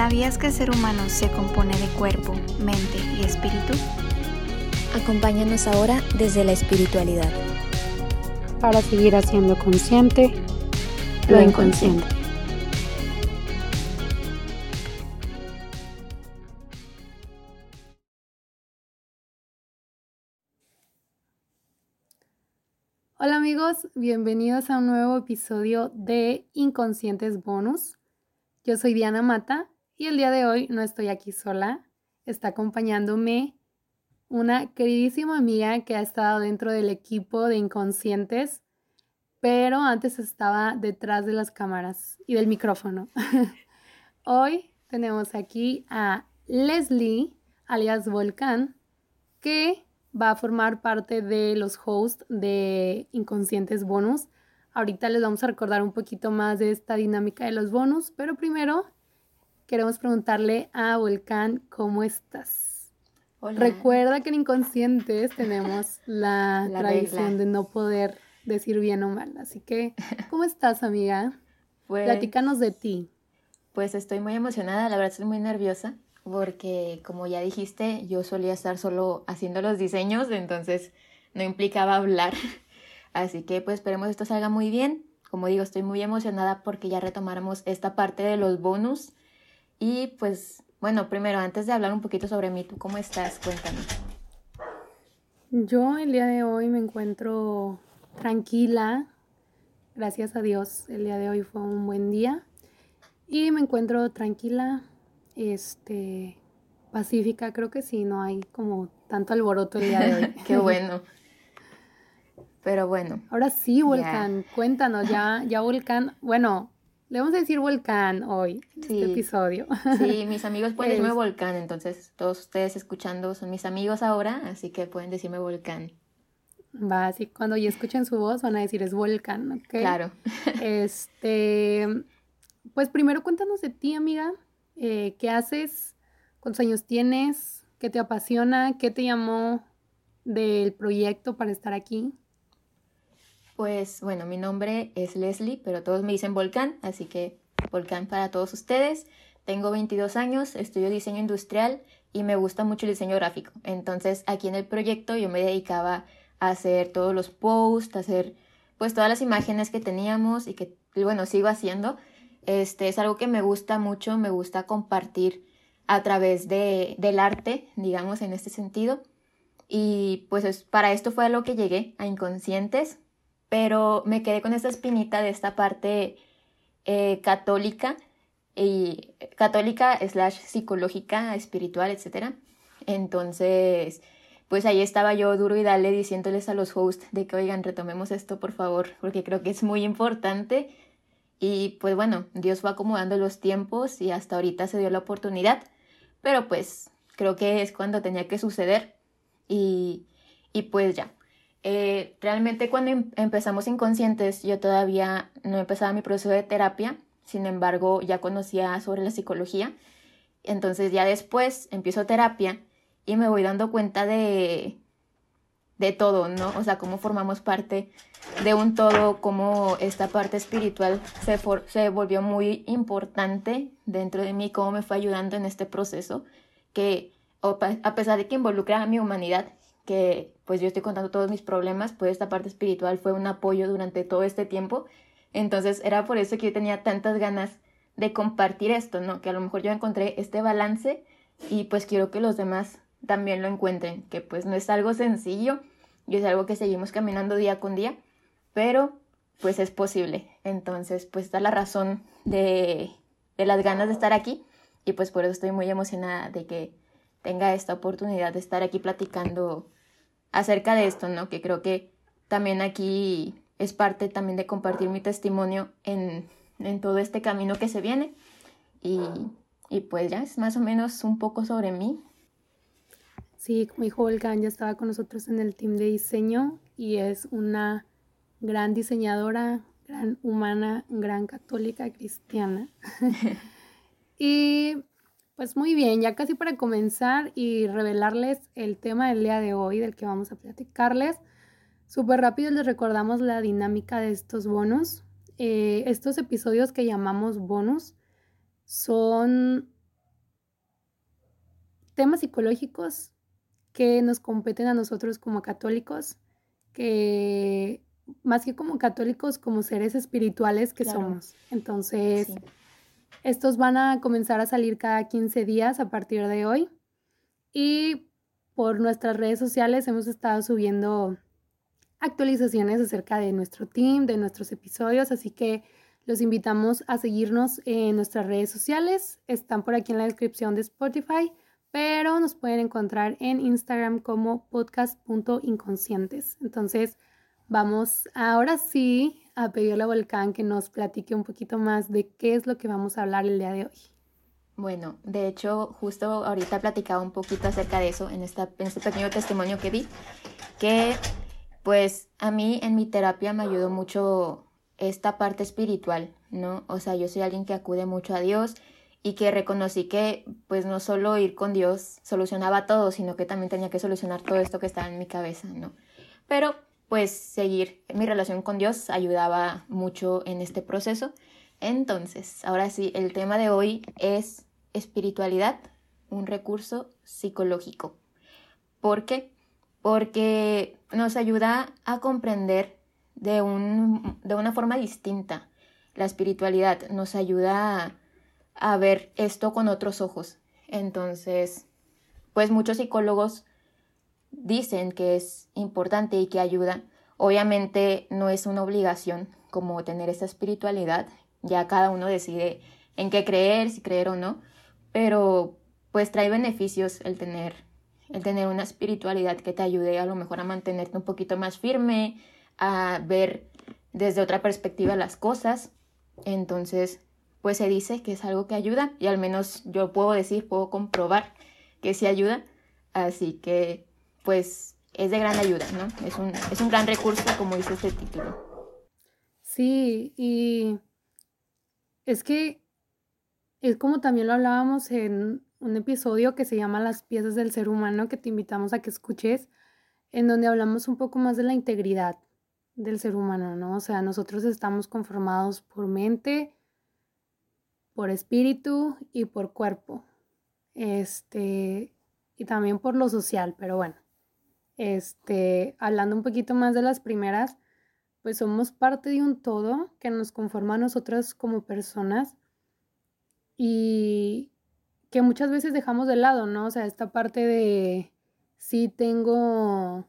¿Sabías que el ser humano se compone de cuerpo, mente y espíritu? Acompáñanos ahora desde la espiritualidad. Para seguir haciendo consciente lo inconsciente. Hola amigos, bienvenidos a un nuevo episodio de Inconscientes Bonus. Yo soy Diana Mata y el día de hoy no estoy aquí sola. Está acompañándome una queridísima amiga que ha estado dentro del equipo de Inconscientes, pero antes estaba detrás de las cámaras y del micrófono. hoy tenemos aquí a Leslie, alias Volcán, que va a formar parte de los hosts de Inconscientes Bonus. Ahorita les vamos a recordar un poquito más de esta dinámica de los bonus, pero primero queremos preguntarle a Volcán, ¿cómo estás? Recuerda que en Inconscientes tenemos la, tradición de no poder decir bien o mal, así que, ¿cómo estás, amiga? Pues, Platícanos de ti. Pues estoy muy emocionada, la verdad estoy muy nerviosa porque como ya dijiste, yo solía estar solo haciendo los diseños, entonces no implicaba hablar. Así que pues esperemos esto salga muy bien. Como digo, estoy muy emocionada porque ya retomáramos esta parte de los bonus. Y pues bueno, primero, antes de hablar un poquito sobre mí, ¿tú cómo estás? Cuéntame. Yo el día de hoy me encuentro tranquila. Gracias a Dios, el día de hoy fue un buen día. Y me encuentro tranquila, este, pacífica, creo que sí, no hay como tanto alboroto el día de hoy. Qué bueno. Pero bueno. Ahora sí, Volcán, cuéntanos, ya, ya Volcán, bueno, le vamos a decir Volcán hoy, este episodio. Sí, mis amigos pueden decirme Volcán, entonces todos ustedes escuchando son mis amigos ahora, así que pueden decirme Volcán. Va, así cuando ya escuchen su voz van a decir es Volcán, ¿ok? Claro. Este, pues primero cuéntanos de ti, amiga. Eh, ¿Qué haces? ¿Cuántos años tienes? ¿Qué te apasiona? ¿Qué te llamó del proyecto para estar aquí? Pues bueno, mi nombre es Leslie, pero todos me dicen Volcán, así que Volcán para todos ustedes. Tengo 22 años, estudio diseño industrial y me gusta mucho el diseño gráfico. Entonces aquí en el proyecto yo me dedicaba a hacer todos los posts, a hacer pues todas las imágenes que teníamos y que bueno sigo haciendo. Este es algo que me gusta mucho, me gusta compartir a través de, del arte, digamos, en este sentido. Y pues para esto fue a lo que llegué, a Inconscientes, pero me quedé con esta espinita de esta parte eh, católica y católica slash psicológica, espiritual, etc. Entonces, pues ahí estaba yo duro y dale diciéndoles a los hosts de que, oigan, retomemos esto, por favor, porque creo que es muy importante. Y pues bueno, Dios fue acomodando los tiempos y hasta ahorita se dio la oportunidad, pero pues creo que es cuando tenía que suceder y, y pues ya, eh, realmente cuando em, empezamos inconscientes yo todavía no empezaba mi proceso de terapia, sin embargo ya conocía sobre la psicología, entonces ya después empiezo terapia y me voy dando cuenta de, de todo, ¿no? O sea, cómo formamos parte de un todo, cómo esta parte espiritual se, se volvió muy importante dentro de mí, cómo me fue ayudando en este proceso, que a pesar de que involucra a mi humanidad, que pues yo estoy contando todos mis problemas, pues esta parte espiritual fue un apoyo durante todo este tiempo. Entonces era por eso que yo tenía tantas ganas de compartir esto, ¿no? Que a lo mejor yo encontré este balance y pues quiero que los demás también lo encuentren, que pues no es algo sencillo y es algo que seguimos caminando día con día, pero pues es posible. Entonces pues está la razón de, de las ganas de estar aquí y pues por eso estoy muy emocionada de que tenga esta oportunidad de estar aquí platicando acerca de esto, ¿no? Que creo que también aquí es parte también de compartir mi testimonio en, en todo este camino que se viene. Y, y, pues ya es más o menos un poco sobre mí. Sí, como dijo Volcán, ya estaba con nosotros en el team de diseño y es una gran diseñadora, gran humana, gran católica cristiana. y pues muy bien, ya casi para comenzar y revelarles el tema del día de hoy del que vamos a platicarles. Súper rápido les recordamos la dinámica de estos bonos. Eh, estos episodios que llamamos bonos son temas psicológicos que nos competen a nosotros como católicos, que más que como católicos, como seres espirituales que somos. Entonces, estos van a comenzar a salir cada 15 días a partir de hoy. Y por nuestras redes sociales hemos estado subiendo actualizaciones acerca de nuestro team, de nuestros episodios, así que los invitamos a seguirnos en nuestras redes sociales. Están por aquí en la descripción de Spotify, pero nos pueden encontrar en Instagram como podcast.inconscientes. Entonces, vamos ahora sí a pedirle a Volcán que nos platique un poquito más de qué es lo que vamos a hablar el día de hoy. Bueno, de hecho, justo ahorita platicaba un poquito acerca de eso en, esta, en este pequeño testimonio que di, que pues a mí en mi terapia me ayudó mucho esta parte espiritual, ¿no? O sea, yo soy alguien que acude mucho a Dios y que reconocí que pues no solo ir con Dios solucionaba todo, sino que también tenía que solucionar todo esto que estaba en mi cabeza, ¿no? Pero pues seguir mi relación con Dios ayudaba mucho en este proceso. Entonces, ahora sí, el tema de hoy es espiritualidad, un recurso psicológico. ¿Por qué? Porque nos ayuda a comprender de, un, de una forma distinta. La espiritualidad nos ayuda a, ver esto con otros ojos. Entonces, pues muchos psicólogos dicen que es importante y que ayuda. Obviamente no es una obligación como tener esa espiritualidad. Ya cada uno decide en qué creer, si creer o no. Pero pues trae beneficios el tener, el tener una espiritualidad que te ayude a lo mejor a mantenerte un poquito más firme, a ver desde otra perspectiva las cosas. Entonces, pues se dice que es algo que ayuda y al menos yo puedo decir, puedo comprobar que sí ayuda. Así que, pues, es de gran ayuda, ¿no? Es un, es un gran recurso, como dice este título. Sí, y es que es como también lo hablábamos en un episodio que se llama Las piezas del ser humano, que te invitamos a que escuches, en donde hablamos un poco más de la integridad, del ser humano, ¿no? O sea, nosotros estamos conformados por mente, por espíritu y por cuerpo. Este, y también por lo social, pero bueno. Este, hablando un poquito más de las primeras, pues somos parte de un todo que nos conforma a nosotras como personas y que muchas veces dejamos de lado, ¿no? O sea, esta parte de sí tengo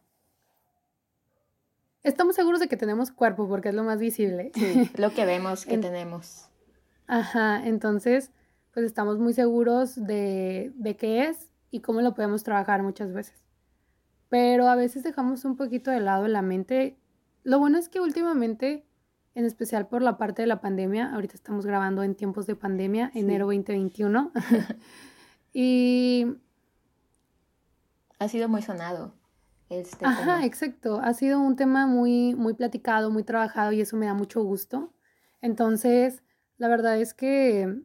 estamos seguros de que tenemos cuerpo porque es lo más visible. Sí, lo que vemos que tenemos. Ajá, entonces, pues estamos muy seguros de, de qué es y cómo lo podemos trabajar muchas veces. Pero a veces dejamos un poquito de lado la mente. Lo bueno es que últimamente, en especial por la parte de la pandemia, ahorita estamos grabando en tiempos de pandemia, enero 2021, y... Ha sido muy sonado. Este Ajá, exacto. Ha sido un tema muy, muy platicado, muy trabajado y eso me da mucho gusto. Entonces, la verdad es que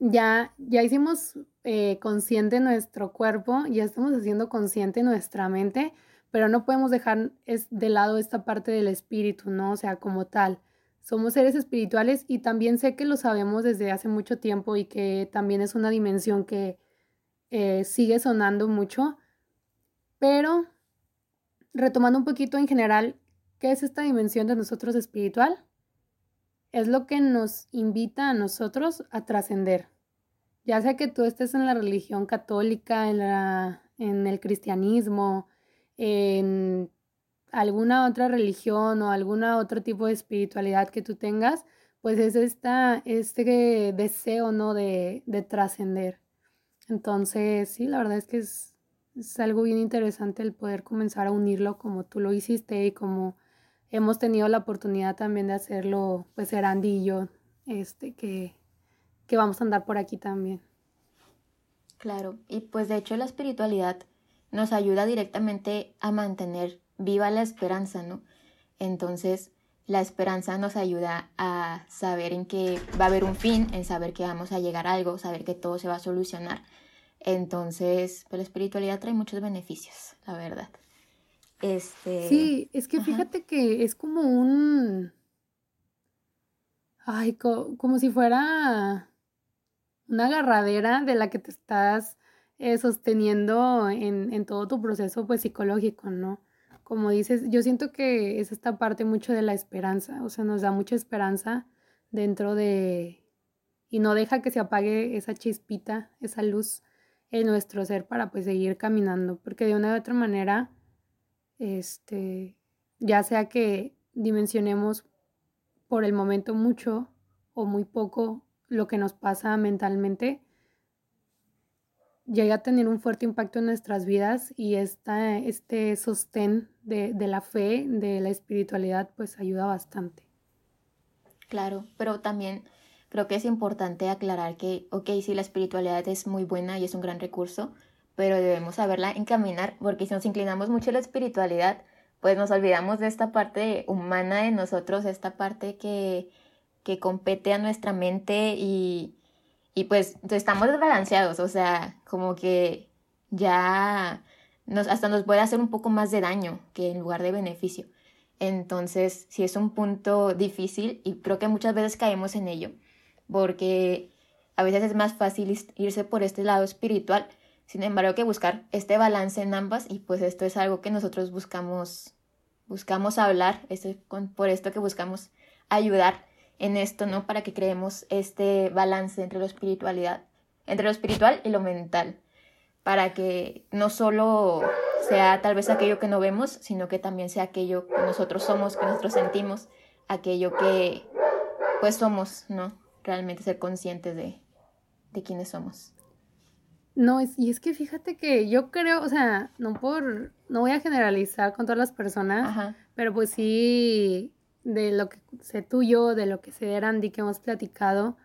ya, ya hicimos eh, consciente nuestro cuerpo, ya estamos haciendo consciente nuestra mente, pero no podemos dejar de lado esta parte del espíritu, ¿no? O sea, como tal. Somos seres espirituales y también sé que lo sabemos desde hace mucho tiempo y que también es una dimensión que eh, sigue sonando mucho pero, retomando un poquito en general, ¿qué es esta dimensión de nosotros espiritual? Es lo que nos invita a nosotros a trascender. Ya sea que tú estés en la religión católica, en, la, en el cristianismo, en alguna otra religión o alguna otro tipo de espiritualidad que tú tengas, pues es esta, este deseo, ¿no? De, de trascender. Entonces, sí, la verdad es que es, algo bien interesante el poder comenzar a unirlo como tú lo hiciste y como hemos tenido la oportunidad también de hacerlo, pues Erandi y este, que, que vamos a andar por aquí también. Claro, y pues de hecho la espiritualidad nos ayuda directamente a mantener viva la esperanza, ¿no? Entonces, la esperanza nos ayuda a saber en que va a haber un fin, en saber que vamos a llegar a algo, saber que todo se va a solucionar. Entonces, pues la espiritualidad trae muchos beneficios, la verdad. Este... Sí, es que fíjate que es como un... Ay, como si fuera una agarradera de la que te estás eh, sosteniendo en, en, todo tu proceso pues psicológico, ¿no? Como dices, yo siento que es esta parte mucho de la esperanza, o sea, nos da mucha esperanza dentro de... y no deja que se apague esa chispita, esa luz en nuestro ser para pues seguir caminando, porque de una u otra manera, este, ya sea que dimensionemos por el momento mucho o muy poco lo que nos pasa mentalmente, llega a tener un fuerte impacto en nuestras vidas y esta, este sostén de, de la fe, de la espiritualidad, pues ayuda bastante. Claro, pero también creo que es importante aclarar que, ok, sí, la espiritualidad es muy buena y es un gran recurso, pero debemos saberla encaminar, porque si nos inclinamos mucho a la espiritualidad, pues nos olvidamos de esta parte humana de nosotros, esta parte que, que compete a nuestra mente y, y pues estamos desbalanceados, o sea, como que ya nos, hasta nos puede hacer un poco más de daño que en lugar de beneficio. Entonces, sí es un punto difícil y creo que muchas veces caemos en ello porque a veces es más fácil irse por este lado espiritual, sin embargo que buscar este balance en ambas y pues esto es algo que nosotros buscamos, buscamos hablar, es por esto que buscamos ayudar en esto, ¿no? Para que creemos este balance entre lo espiritualidad, entre lo espiritual y lo mental, para que no solo sea tal vez aquello que no vemos, sino que también sea aquello que nosotros somos, que nosotros sentimos, aquello que pues somos, ¿no? realmente ser conscientes de, de quiénes somos. No, y es que fíjate que yo creo, o sea, no por, no voy a generalizar con todas las personas, pero pues sí, de lo que sé tuyo, de lo que sé de Randy, que hemos platicado,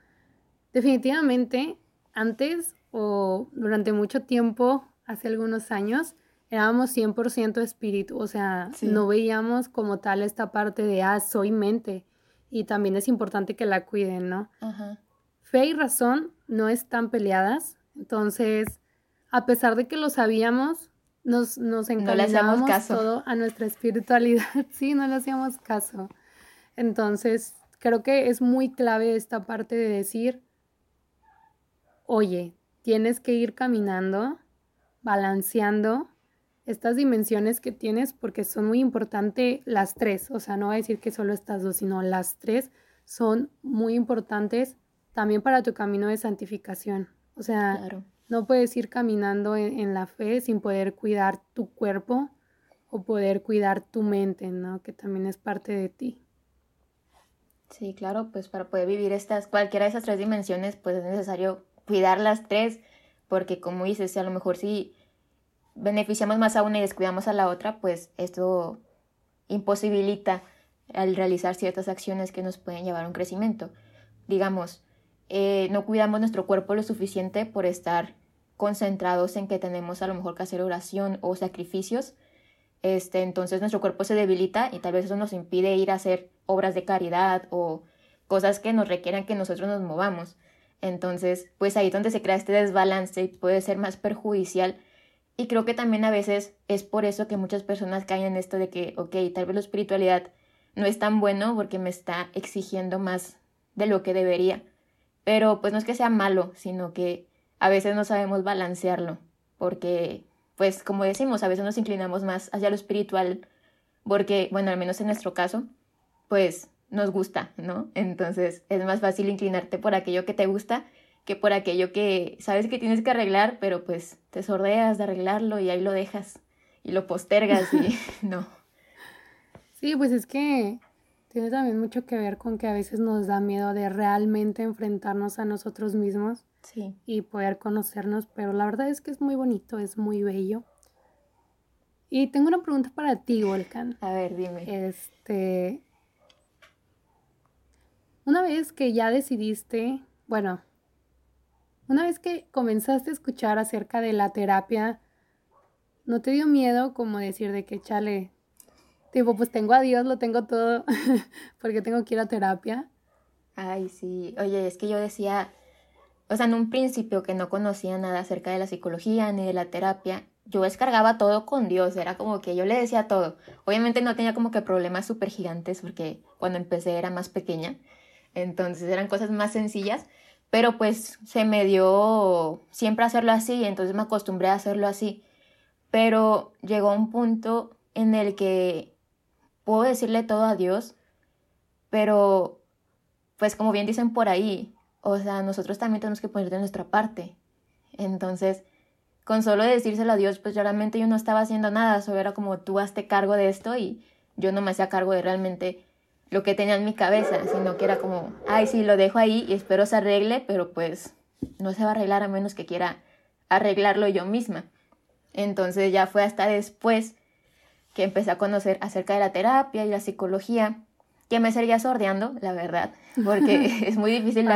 definitivamente antes o durante mucho tiempo, hace algunos años, éramos 100% espíritu, o sea, no veíamos como tal esta parte de, ah, soy mente, y también es importante que la cuiden, ¿no? Fe y razón no están peleadas, entonces, a pesar de que lo sabíamos, nos, nos encaminábamos todo a nuestra espiritualidad, sí, no le hacíamos caso. Entonces, creo que es muy clave esta parte de decir, oye, tienes que ir caminando, balanceando estas dimensiones que tienes porque son muy importantes las tres, o sea, no voy a decir que solo estas dos, sino las tres son muy importantes también para tu camino de santificación. O sea, no puedes ir caminando en, la fe sin poder cuidar tu cuerpo o poder cuidar tu mente, ¿no? Que también es parte de ti. Sí, claro, pues para poder vivir estas, cualquiera de esas tres dimensiones, pues es necesario cuidar las tres, porque como dices, a lo mejor si beneficiamos más a una y descuidamos a la otra, pues esto imposibilita al realizar ciertas acciones que nos pueden llevar a un crecimiento. Digamos, eh, no cuidamos nuestro cuerpo lo suficiente por estar concentrados en que tenemos a lo mejor que hacer oración o sacrificios, este, entonces nuestro cuerpo se debilita y tal vez eso nos impide ir a hacer obras de caridad o cosas que nos requieran que nosotros nos movamos. Entonces, pues ahí es donde se crea este desbalance y puede ser más perjudicial y creo que también a veces es por eso que muchas personas caen en esto de que, ok, tal vez la espiritualidad no es tan bueno porque me está exigiendo más de lo que debería. Pero pues no es que sea malo, sino que a veces no sabemos balancearlo. Porque, pues como decimos, a veces nos inclinamos más hacia lo espiritual porque, bueno, al menos en nuestro caso, pues nos gusta, ¿no? Entonces es más fácil inclinarte por aquello que te gusta que por aquello que sabes que tienes que arreglar, pero pues te sordeas de arreglarlo y ahí lo dejas y lo postergas y no. Sí, pues es que tiene también mucho que ver con que a veces nos da miedo de realmente enfrentarnos a nosotros mismos sí. y poder conocernos, pero la verdad es que es muy bonito, es muy bello. Y tengo una pregunta para ti, Volcan. A ver, dime. Este, una vez que ya decidiste, bueno, una vez que comenzaste a escuchar acerca de la terapia, ¿no te dio miedo como decir de que chale, tipo, pues tengo a Dios, lo tengo todo, porque tengo que ir a terapia? Ay, sí. Oye, es que yo decía, o sea, en un principio que no conocía nada acerca de la psicología ni de la terapia, yo descargaba todo con Dios, era como que yo le decía todo. Obviamente no tenía como que problemas súper gigantes porque cuando empecé era más pequeña, entonces eran cosas más sencillas, pero pues se me dio siempre hacerlo así, entonces me acostumbré a hacerlo así. Pero llegó un punto en el que puedo decirle todo a Dios, pero pues como bien dicen por ahí, o sea, nosotros también tenemos que poner de nuestra parte. Entonces, con solo decírselo a Dios, pues realmente yo no estaba haciendo nada, solo era como tú hazte cargo de esto y yo no me hacía cargo de realmente lo que tenía en mi cabeza, sino que era como, ay, sí, lo dejo ahí y espero se arregle, pero pues no se va a arreglar a menos que quiera arreglarlo yo misma. Entonces ya fue hasta después que empecé a conocer acerca de la terapia y la psicología, que me seguía sordeando, la verdad, porque es muy difícil,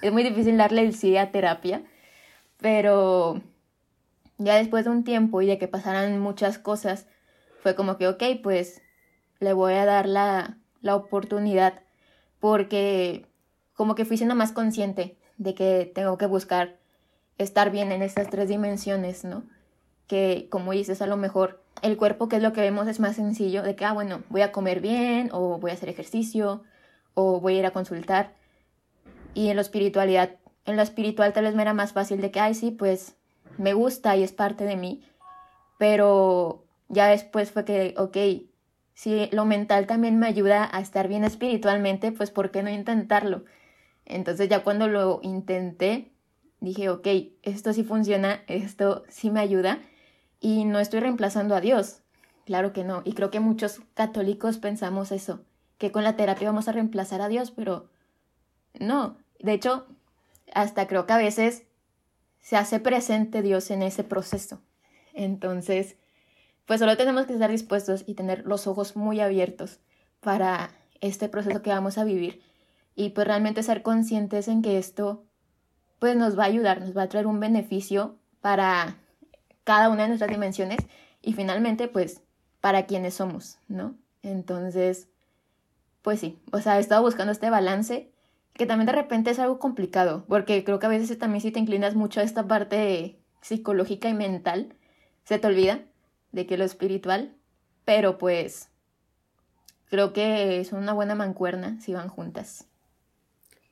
es muy difícil darle el sí a terapia, pero ya después de un tiempo y de que pasaran muchas cosas, fue como que, ok, pues le voy a dar la, la oportunidad porque como que fui siendo más consciente de que tengo que buscar estar bien en estas tres dimensiones, ¿no? Que como dices, a lo mejor el cuerpo, que es lo que vemos, es más sencillo, de que, ah, bueno, voy a comer bien, o voy a hacer ejercicio, o voy a ir a consultar. Y en la espiritualidad, en lo espiritual tal vez me era más fácil de que, ay, sí, pues me gusta y es parte de mí. Pero ya después fue que, ok, si lo mental también me ayuda a estar bien espiritualmente, pues ¿por qué no intentarlo? Entonces ya cuando lo intenté, dije, ok, esto sí funciona, esto sí me ayuda y no estoy reemplazando a Dios. Claro que no. Y creo que muchos católicos pensamos eso, que con la terapia vamos a reemplazar a Dios, pero no. De hecho, hasta creo que a veces se hace presente Dios en ese proceso. Entonces, pues solo tenemos que estar dispuestos y tener los ojos muy abiertos para este proceso que vamos a vivir y pues realmente ser conscientes en que esto pues nos va a ayudar, nos va a traer un beneficio para cada una de nuestras dimensiones y finalmente pues para quienes somos, ¿no? Entonces, pues sí, o sea, he estado buscando este balance que también de repente es algo complicado, porque creo que a veces también si te inclinas mucho a esta parte psicológica y mental, se te olvida de que lo espiritual, pero pues creo que es una buena mancuerna si van juntas.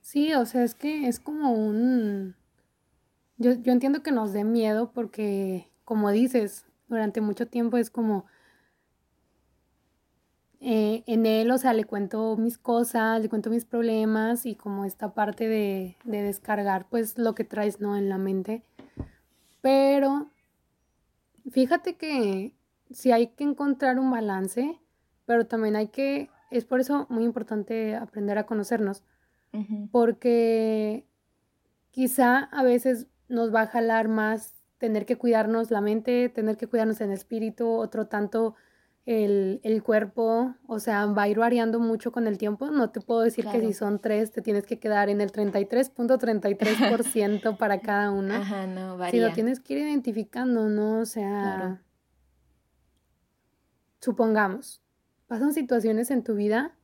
Sí, o sea, es que es como un... Yo, yo entiendo que nos dé miedo porque, como dices, durante mucho tiempo es como... Eh, en él, o sea, le cuento mis cosas, le cuento mis problemas y como esta parte de, de descargar, pues lo que traes, ¿no? En la mente. Pero Fíjate que sí hay que encontrar un balance, pero también hay que, es por eso muy importante aprender a conocernos, porque quizá a veces nos va a jalar más tener que cuidarnos la mente, tener que cuidarnos en el espíritu, otro tanto el, el, cuerpo, o sea, va a ir variando mucho con el tiempo. No te puedo decir que si son tres, te tienes que quedar en el 33.33% para cada una. Ajá, no, varía. Si lo tienes que ir identificando, ¿no? O sea, supongamos, pasan situaciones en tu vida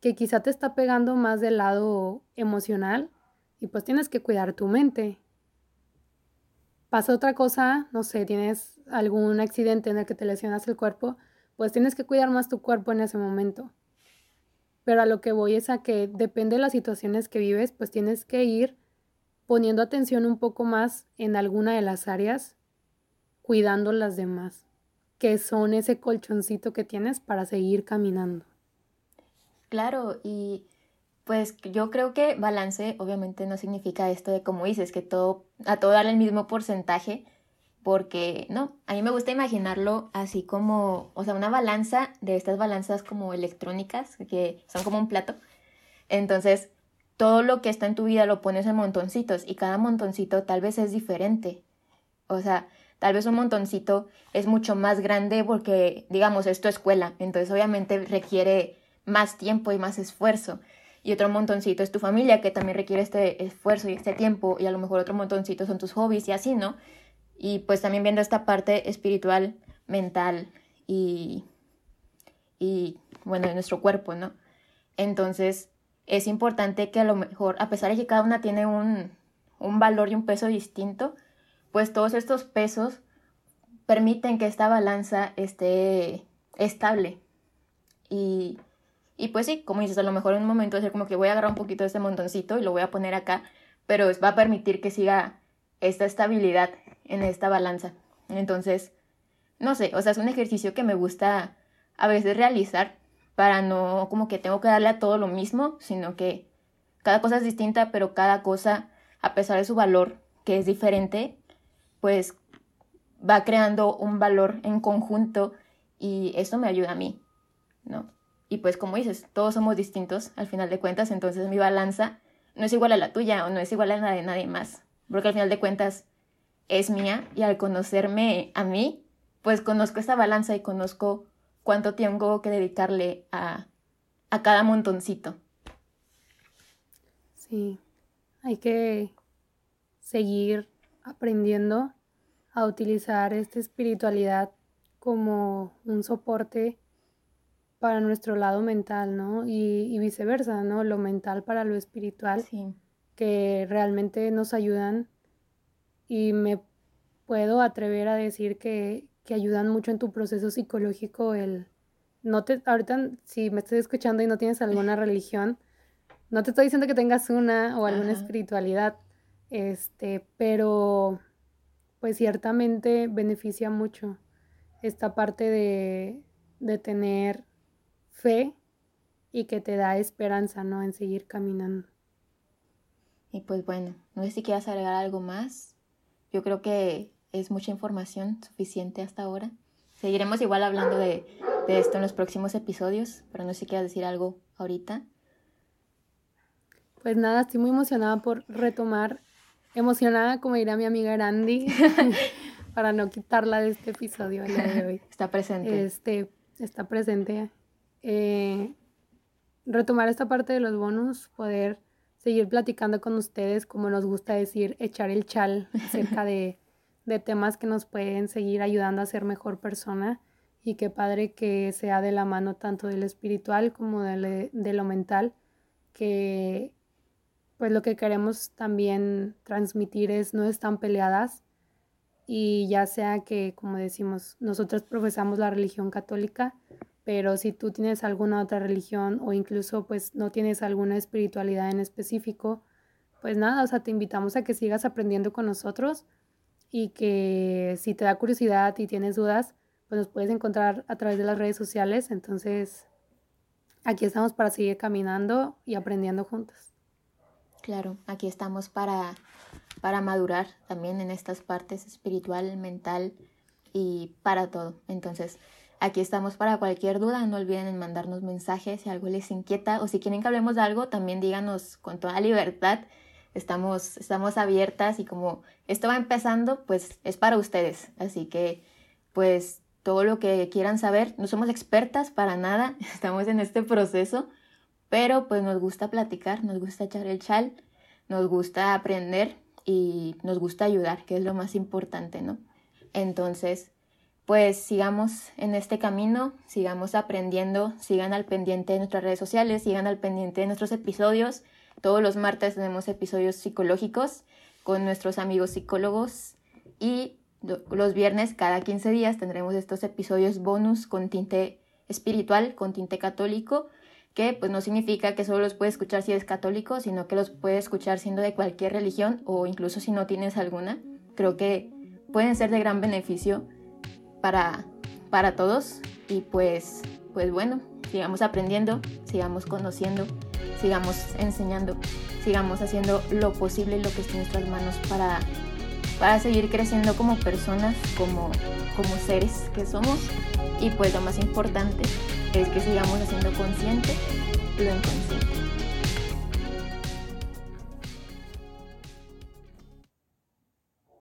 que quizá te está pegando más del lado emocional y pues tienes que cuidar tu mente. Pasa otra cosa, no sé, tienes algún accidente en el que te lesionas el cuerpo, pues tienes que cuidar más tu cuerpo en ese momento. Pero a lo que voy es a que depende de las situaciones que vives, pues tienes que ir poniendo atención un poco más en alguna de las áreas, cuidando las demás, que son ese colchoncito que tienes para seguir caminando. Claro, y pues yo creo que balance obviamente no significa esto de como dices, que todo, a todo darle el mismo porcentaje, porque no, a mí me gusta imaginarlo así como, o sea, una balanza de estas balanzas como electrónicas, que son como un plato. Entonces, todo lo que está en tu vida lo pones en montoncitos y cada montoncito tal vez es diferente. O sea, tal vez un montoncito es mucho más grande porque, digamos, es tu escuela, entonces obviamente requiere más tiempo y más esfuerzo. Y otro montoncito es tu familia, que también requiere este esfuerzo y este tiempo, y a lo mejor otro montoncito son tus hobbies y así, ¿no? y pues también viendo esta parte espiritual, mental y, y bueno, de nuestro cuerpo, ¿no? Entonces es importante que a lo mejor, a pesar de que cada una tiene un, un valor y un peso distinto, pues todos estos pesos permiten que esta balanza esté estable. Y, y pues sí, como dices, a lo mejor en un momento es como que voy a agarrar un poquito de este montoncito y lo voy a poner acá pero va a permitir que siga esta estabilidad en esta balanza. Entonces, no sé, o sea, es un ejercicio que me gusta a veces realizar para no como que tengo que darle a todo lo mismo, sino que cada cosa es distinta, pero cada cosa, a pesar de su valor, que es diferente, pues va creando un valor en conjunto y eso me ayuda a mí, ¿no? Y pues como dices, todos somos distintos al final de cuentas, entonces mi balanza no es igual a la tuya o no es igual a la de nadie más, porque al final de cuentas es mía y al conocerme a mí, pues conozco esta balanza y conozco cuánto tengo que dedicarle a, a cada montoncito. Sí, hay que seguir aprendiendo a utilizar esta espiritualidad como un soporte para nuestro lado mental, ¿no? Y, viceversa, ¿no? Lo mental para lo espiritual, sí. que realmente nos ayudan y me puedo atrever a decir que, que ayudan mucho en tu proceso psicológico el no te ahorita si me estás escuchando y no tienes alguna religión no te estoy diciendo que tengas una o alguna espiritualidad este pero pues ciertamente beneficia mucho esta parte de, de tener fe y que te da esperanza no en seguir caminando y pues bueno no sé si quieras agregar algo más yo creo que es mucha información suficiente hasta ahora. Seguiremos igual hablando de, esto en los próximos episodios, pero no sé si quieres decir algo ahorita. Pues nada, estoy muy emocionada por retomar, emocionada como diría mi amiga Randy, para no quitarla de este episodio el día de hoy. Está presente. Este, está presente. Eh, retomar esta parte de los bonus, poder seguir platicando con ustedes, como nos gusta decir, echar el chal acerca de de temas que nos pueden seguir ayudando a ser mejor persona y qué padre que sea de la mano tanto del espiritual como de, lo mental, que pues lo que queremos también transmitir es no están peleadas y ya sea que, como decimos, nosotros profesamos la religión católica, pero si tú tienes alguna otra religión o incluso pues no tienes alguna espiritualidad en específico, pues nada, o sea, te invitamos a que sigas aprendiendo con nosotros y que si te da curiosidad y tienes dudas, pues nos puedes encontrar a través de las redes sociales. Entonces, aquí estamos para seguir caminando y aprendiendo juntos. Claro, aquí estamos para, para madurar también en estas partes espiritual, mental y para todo. Entonces, aquí estamos para cualquier duda. No olviden en mandarnos mensajes si algo les inquieta o si quieren que hablemos de algo, también díganos con toda libertad estamos, estamos abiertas y como esto va empezando, pues es para ustedes. Así que, pues todo lo que quieran saber, no somos expertas para nada, estamos en este proceso, pero pues nos gusta platicar, nos gusta echar el chal, nos gusta aprender y nos gusta ayudar, que es lo más importante, ¿no? Entonces, pues sigamos en este camino, sigamos aprendiendo, sigan al pendiente de nuestras redes sociales, sigan al pendiente de nuestros episodios todos los martes tenemos episodios psicológicos con nuestros amigos psicólogos y los viernes cada 15 días tendremos estos episodios bonus con tinte espiritual, con tinte católico, que pues no significa que solo los puedes escuchar si eres católico, sino que los puedes escuchar siendo de cualquier religión o incluso si no tienes alguna. Creo que pueden ser de gran beneficio para, para todos y pues, pues bueno, sigamos aprendiendo, sigamos conociendo sigamos enseñando, sigamos haciendo lo posible lo que esté en nuestras manos para, para seguir creciendo como personas, como, como seres que somos. Y pues lo más importante es que sigamos haciendo consciente lo inconsciente.